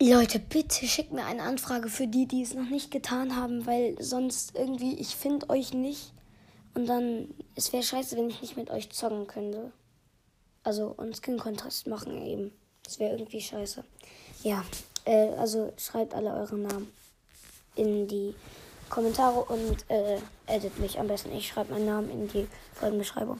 Leute, bitte schickt mir eine Anfrage für die, die es noch nicht getan haben, weil sonst irgendwie, ich finde euch nicht. Und dann, es wäre scheiße, wenn ich nicht mit euch zocken könnte. Also, und Skin-Kontrast machen eben. Das wäre irgendwie scheiße. Ja, äh, also schreibt alle eure Namen in die Kommentare und äh, edit mich am besten. Ich schreibe meinen Namen in die Folgenbeschreibung.